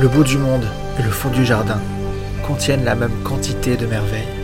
Le bout du monde et le fond du jardin contiennent la même quantité de merveilles.